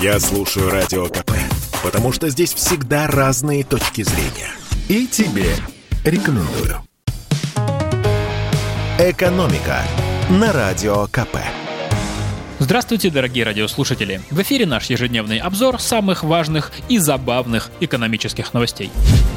Я слушаю Радио КП, потому что здесь всегда разные точки зрения. И тебе рекомендую. «Экономика» на Радио КП. Здравствуйте, дорогие радиослушатели! В эфире наш ежедневный обзор самых важных и забавных экономических новостей.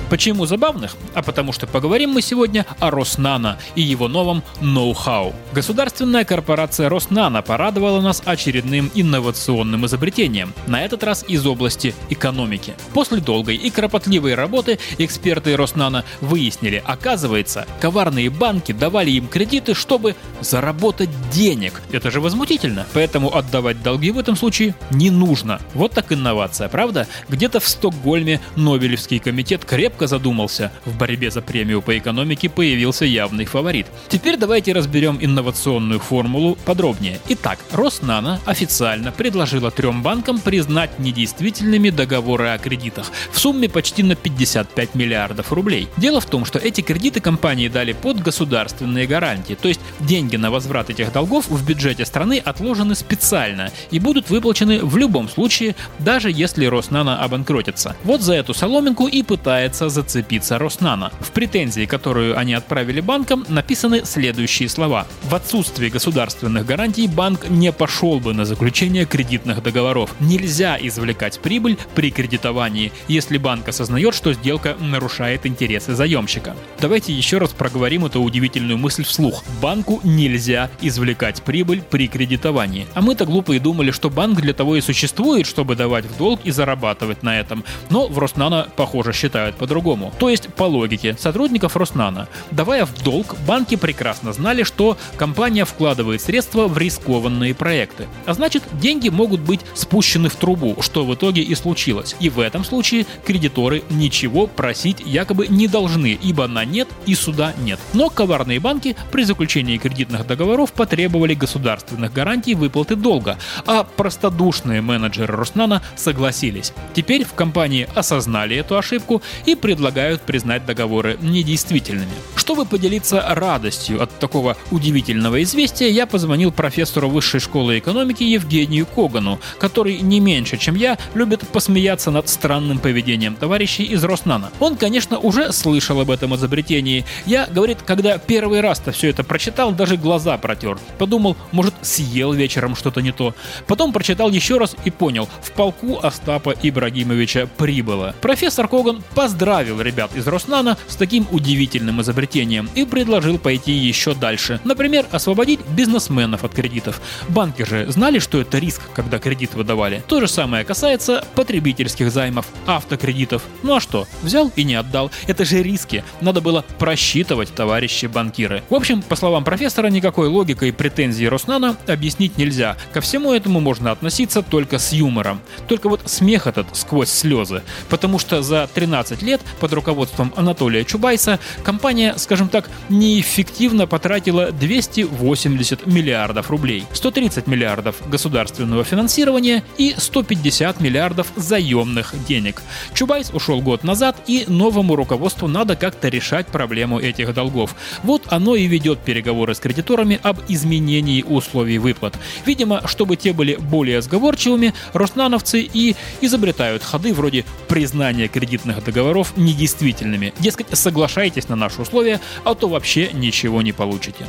Почему забавных? А потому что поговорим мы сегодня о Роснано и его новом ноу-хау. Государственная корпорация Роснано порадовала нас очередным инновационным изобретением, на этот раз из области экономики. После долгой и кропотливой работы эксперты Роснано выяснили, оказывается, коварные банки давали им кредиты, чтобы заработать денег. Это же возмутительно. Поэтому поэтому отдавать долги в этом случае не нужно. Вот так инновация, правда? Где-то в Стокгольме Нобелевский комитет крепко задумался. В борьбе за премию по экономике появился явный фаворит. Теперь давайте разберем инновационную формулу подробнее. Итак, Роснано официально предложила трем банкам признать недействительными договоры о кредитах в сумме почти на 55 миллиардов рублей. Дело в том, что эти кредиты компании дали под государственные гарантии, то есть деньги на возврат этих долгов в бюджете страны отложены специально и будут выплачены в любом случае, даже если Роснано обанкротится. Вот за эту соломинку и пытается зацепиться Роснано. В претензии, которую они отправили банкам, написаны следующие слова. В отсутствии государственных гарантий банк не пошел бы на заключение кредитных договоров. Нельзя извлекать прибыль при кредитовании, если банк осознает, что сделка нарушает интересы заемщика. Давайте еще раз проговорим эту удивительную мысль вслух. Банку нельзя извлекать прибыль при кредитовании. А мы-то глупые думали, что банк для того и существует, чтобы давать в долг и зарабатывать на этом. Но в Роснано, похоже, считают по-другому. То есть, по логике сотрудников Роснано, давая в долг, банки прекрасно знали, что компания вкладывает средства в рискованные проекты. А значит, деньги могут быть спущены в трубу, что в итоге и случилось. И в этом случае кредиторы ничего просить якобы не должны, ибо на нет и суда нет. Но коварные банки при заключении кредитных договоров потребовали государственных гарантий выплат выплаты долга, а простодушные менеджеры Роснана согласились. Теперь в компании осознали эту ошибку и предлагают признать договоры недействительными. Чтобы поделиться радостью от такого удивительного известия, я позвонил профессору Высшей школы экономики Евгению Когану, который не меньше, чем я, любит посмеяться над странным поведением товарищей из Роснана. Он, конечно, уже слышал об этом изобретении. Я, говорит, когда первый раз-то все это прочитал, даже глаза протер. Подумал, может, съел вечером что-то не то. Потом прочитал еще раз и понял, в полку Остапа Ибрагимовича прибыло. Профессор Коган поздравил ребят из Роснана с таким удивительным изобретением и предложил пойти еще дальше. Например, освободить бизнесменов от кредитов. Банки же знали, что это риск, когда кредит выдавали. То же самое касается потребительских займов, автокредитов. Ну а что, взял и не отдал. Это же риски. Надо было просчитывать, товарищи банкиры. В общем, по словам профессора, никакой логикой претензий Роснана объяснить нельзя. Ко всему этому можно относиться только с юмором. Только вот смех этот сквозь слезы. Потому что за 13 лет под руководством Анатолия Чубайса компания, скажем так, неэффективно потратила 280 миллиардов рублей. 130 миллиардов государственного финансирования и 150 миллиардов заемных денег. Чубайс ушел год назад, и новому руководству надо как-то решать проблему этих долгов. Вот оно и ведет переговоры с кредиторами об изменении условий выплат. Видимо, чтобы те были более сговорчивыми, роснановцы и изобретают ходы вроде признания кредитных договоров недействительными. Дескать, соглашайтесь на наши условия, а то вообще ничего не получите.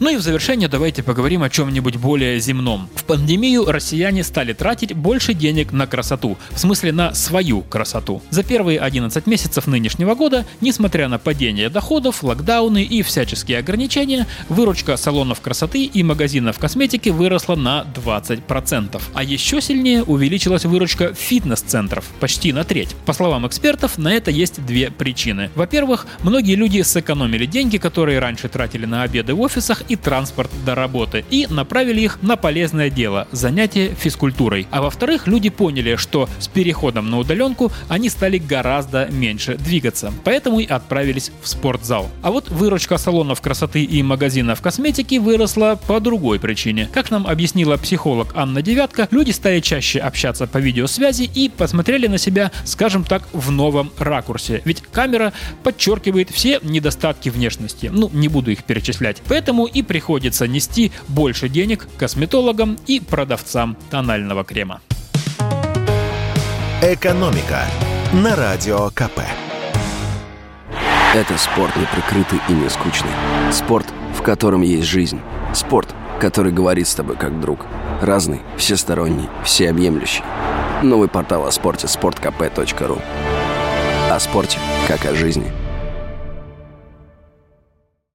Ну и в завершение давайте поговорим о чем-нибудь более земном. В пандемию россияне стали тратить больше денег на красоту, в смысле на свою красоту. За первые 11 месяцев нынешнего года, несмотря на падение доходов, локдауны и всяческие ограничения, выручка салонов красоты и магазинов косметики выросла на 20%. А еще сильнее увеличилась выручка фитнес-центров, почти на треть. По словам экспертов, на это есть две причины. Во-первых, многие люди сэкономили деньги, которые раньше тратили на обеды в офисах и транспорт до работы и направили их на полезное дело – занятие физкультурой. А во-вторых, люди поняли, что с переходом на удаленку они стали гораздо меньше двигаться, поэтому и отправились в спортзал. А вот выручка салонов красоты и магазинов косметики выросла по другой причине. Как нам объяснила психолог Анна Девятка, люди стали чаще общаться по видеосвязи и посмотрели на себя, скажем так, в новом ракурсе. Ведь камера подчеркивает все недостатки внешности. Ну, не буду их перечислять. Поэтому и и приходится нести больше денег косметологам и продавцам тонального крема. «Экономика» на Радио КП. Это спорт неприкрытый и не скучный. Спорт, в котором есть жизнь. Спорт, который говорит с тобой как друг. Разный, всесторонний, всеобъемлющий. Новый портал о спорте – sportkp.ru О спорте, как о жизни –